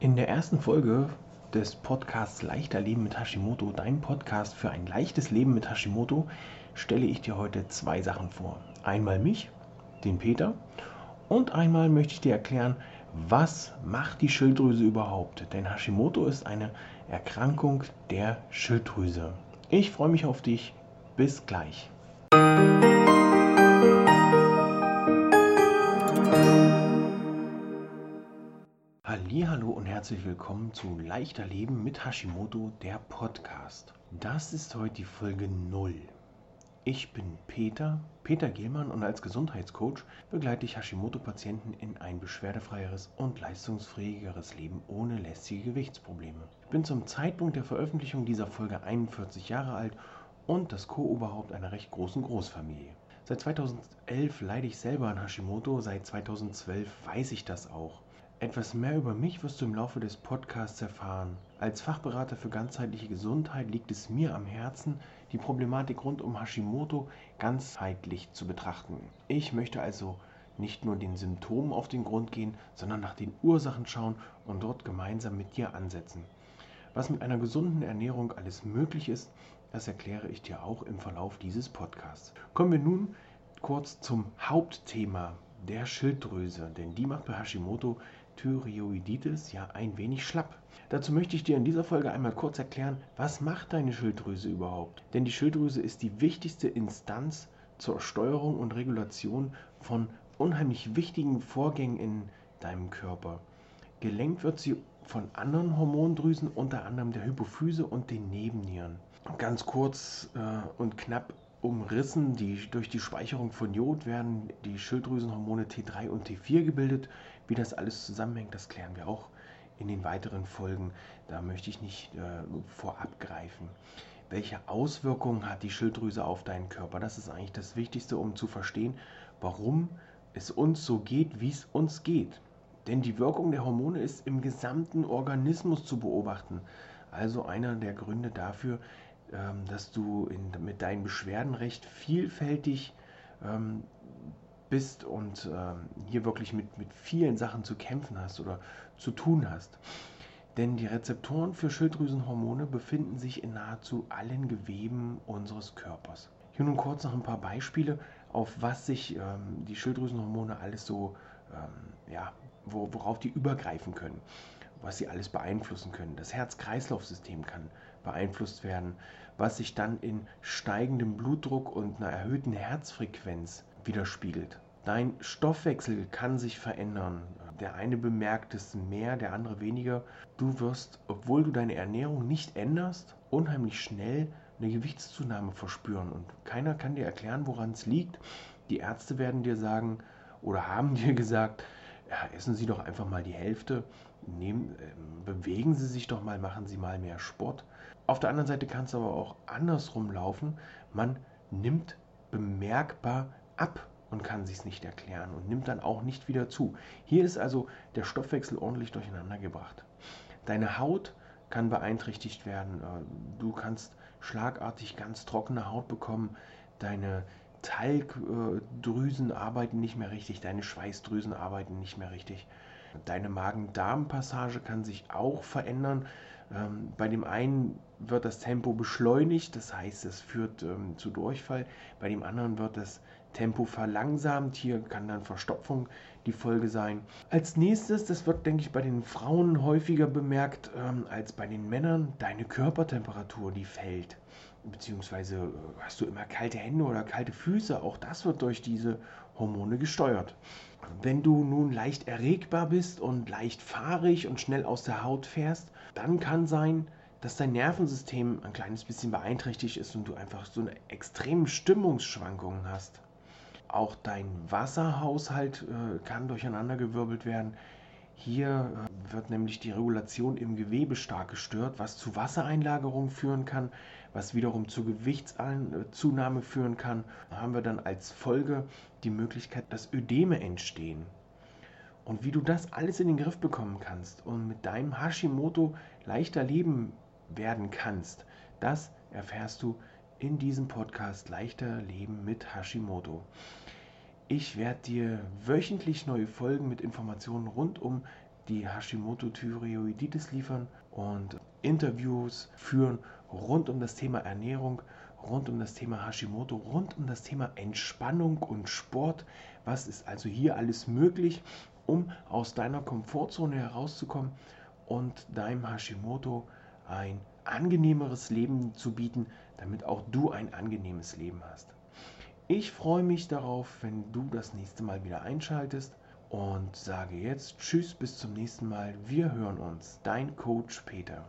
In der ersten Folge des Podcasts Leichter Leben mit Hashimoto, dein Podcast für ein leichtes Leben mit Hashimoto, stelle ich dir heute zwei Sachen vor. Einmal mich, den Peter, und einmal möchte ich dir erklären, was macht die Schilddrüse überhaupt? Denn Hashimoto ist eine Erkrankung der Schilddrüse. Ich freue mich auf dich. Bis gleich. Hallo und herzlich willkommen zu Leichter Leben mit Hashimoto, der Podcast. Das ist heute die Folge 0. Ich bin Peter, Peter Gehlmann und als Gesundheitscoach begleite ich Hashimoto-Patienten in ein beschwerdefreieres und leistungsfähigeres Leben ohne lästige Gewichtsprobleme. Ich bin zum Zeitpunkt der Veröffentlichung dieser Folge 41 Jahre alt und das Co-Oberhaupt einer recht großen Großfamilie. Seit 2011 leide ich selber an Hashimoto, seit 2012 weiß ich das auch. Etwas mehr über mich wirst du im Laufe des Podcasts erfahren. Als Fachberater für ganzheitliche Gesundheit liegt es mir am Herzen, die Problematik rund um Hashimoto ganzheitlich zu betrachten. Ich möchte also nicht nur den Symptomen auf den Grund gehen, sondern nach den Ursachen schauen und dort gemeinsam mit dir ansetzen. Was mit einer gesunden Ernährung alles möglich ist, das erkläre ich dir auch im Verlauf dieses Podcasts. Kommen wir nun kurz zum Hauptthema der Schilddrüse, denn die macht bei Hashimoto Thyreoiditis ja ein wenig schlapp. Dazu möchte ich dir in dieser Folge einmal kurz erklären, was macht deine Schilddrüse überhaupt? Denn die Schilddrüse ist die wichtigste Instanz zur Steuerung und Regulation von unheimlich wichtigen Vorgängen in deinem Körper. Gelenkt wird sie von anderen Hormondrüsen, unter anderem der Hypophyse und den Nebennieren. Ganz kurz äh, und knapp umrissen. Die, durch die Speicherung von Jod werden die Schilddrüsenhormone T3 und T4 gebildet. Wie das alles zusammenhängt, das klären wir auch in den weiteren Folgen. Da möchte ich nicht äh, vorab greifen. Welche Auswirkungen hat die Schilddrüse auf deinen Körper? Das ist eigentlich das Wichtigste, um zu verstehen, warum es uns so geht, wie es uns geht. Denn die Wirkung der Hormone ist im gesamten Organismus zu beobachten. Also einer der Gründe dafür, ähm, dass du in, mit deinen Beschwerden recht vielfältig ähm, bist und ähm, hier wirklich mit, mit vielen Sachen zu kämpfen hast oder zu tun hast. Denn die Rezeptoren für Schilddrüsenhormone befinden sich in nahezu allen Geweben unseres Körpers. Hier nun kurz noch ein paar Beispiele, auf was sich ähm, die Schilddrüsenhormone alles so, ähm, ja, wo, worauf die übergreifen können, was sie alles beeinflussen können. Das Herz-Kreislauf-System kann beeinflusst werden, was sich dann in steigendem Blutdruck und einer erhöhten Herzfrequenz widerspiegelt. Dein Stoffwechsel kann sich verändern. Der eine bemerkt es mehr, der andere weniger. Du wirst, obwohl du deine Ernährung nicht änderst, unheimlich schnell eine Gewichtszunahme verspüren. Und keiner kann dir erklären, woran es liegt. Die Ärzte werden dir sagen oder haben dir gesagt, ja, essen Sie doch einfach mal die Hälfte, nehmen, äh, bewegen Sie sich doch mal, machen Sie mal mehr Sport. Auf der anderen Seite kann es aber auch andersrum laufen. Man nimmt bemerkbar ab und kann sich nicht erklären und nimmt dann auch nicht wieder zu. Hier ist also der Stoffwechsel ordentlich durcheinander gebracht. Deine Haut kann beeinträchtigt werden. Äh, du kannst schlagartig ganz trockene Haut bekommen. Deine Talgdrüsen arbeiten nicht mehr richtig. Deine Schweißdrüsen arbeiten nicht mehr richtig. Deine Magen-Darm-Passage kann sich auch verändern. Ähm, bei dem einen wird das Tempo beschleunigt, das heißt, es führt ähm, zu Durchfall. Bei dem anderen wird das Tempo verlangsamt. Hier kann dann Verstopfung die Folge sein. Als nächstes, das wird, denke ich, bei den Frauen häufiger bemerkt ähm, als bei den Männern, deine Körpertemperatur, die fällt. Beziehungsweise äh, hast du immer kalte Hände oder kalte Füße. Auch das wird durch diese Hormone gesteuert. Wenn du nun leicht erregbar bist und leicht fahrig und schnell aus der Haut fährst, dann kann sein, dass dein Nervensystem ein kleines bisschen beeinträchtigt ist und du einfach so eine extreme Stimmungsschwankungen hast. Auch dein Wasserhaushalt äh, kann durcheinandergewirbelt werden. Hier äh, wird nämlich die Regulation im Gewebe stark gestört, was zu Wassereinlagerung führen kann, was wiederum zu Gewichtszunahme führen kann. Da haben wir dann als Folge die Möglichkeit, dass Ödeme entstehen. Und wie du das alles in den Griff bekommen kannst und mit deinem Hashimoto leichter leben werden kannst, das erfährst du in diesem Podcast Leichter Leben mit Hashimoto. Ich werde dir wöchentlich neue Folgen mit Informationen rund um die Hashimoto-Thyreoiditis liefern und Interviews führen rund um das Thema Ernährung, rund um das Thema Hashimoto, rund um das Thema Entspannung und Sport. Was ist also hier alles möglich, um aus deiner Komfortzone herauszukommen und deinem Hashimoto ein angenehmeres Leben zu bieten, damit auch du ein angenehmes Leben hast. Ich freue mich darauf, wenn du das nächste Mal wieder einschaltest und sage jetzt Tschüss bis zum nächsten Mal. Wir hören uns. Dein Coach Peter.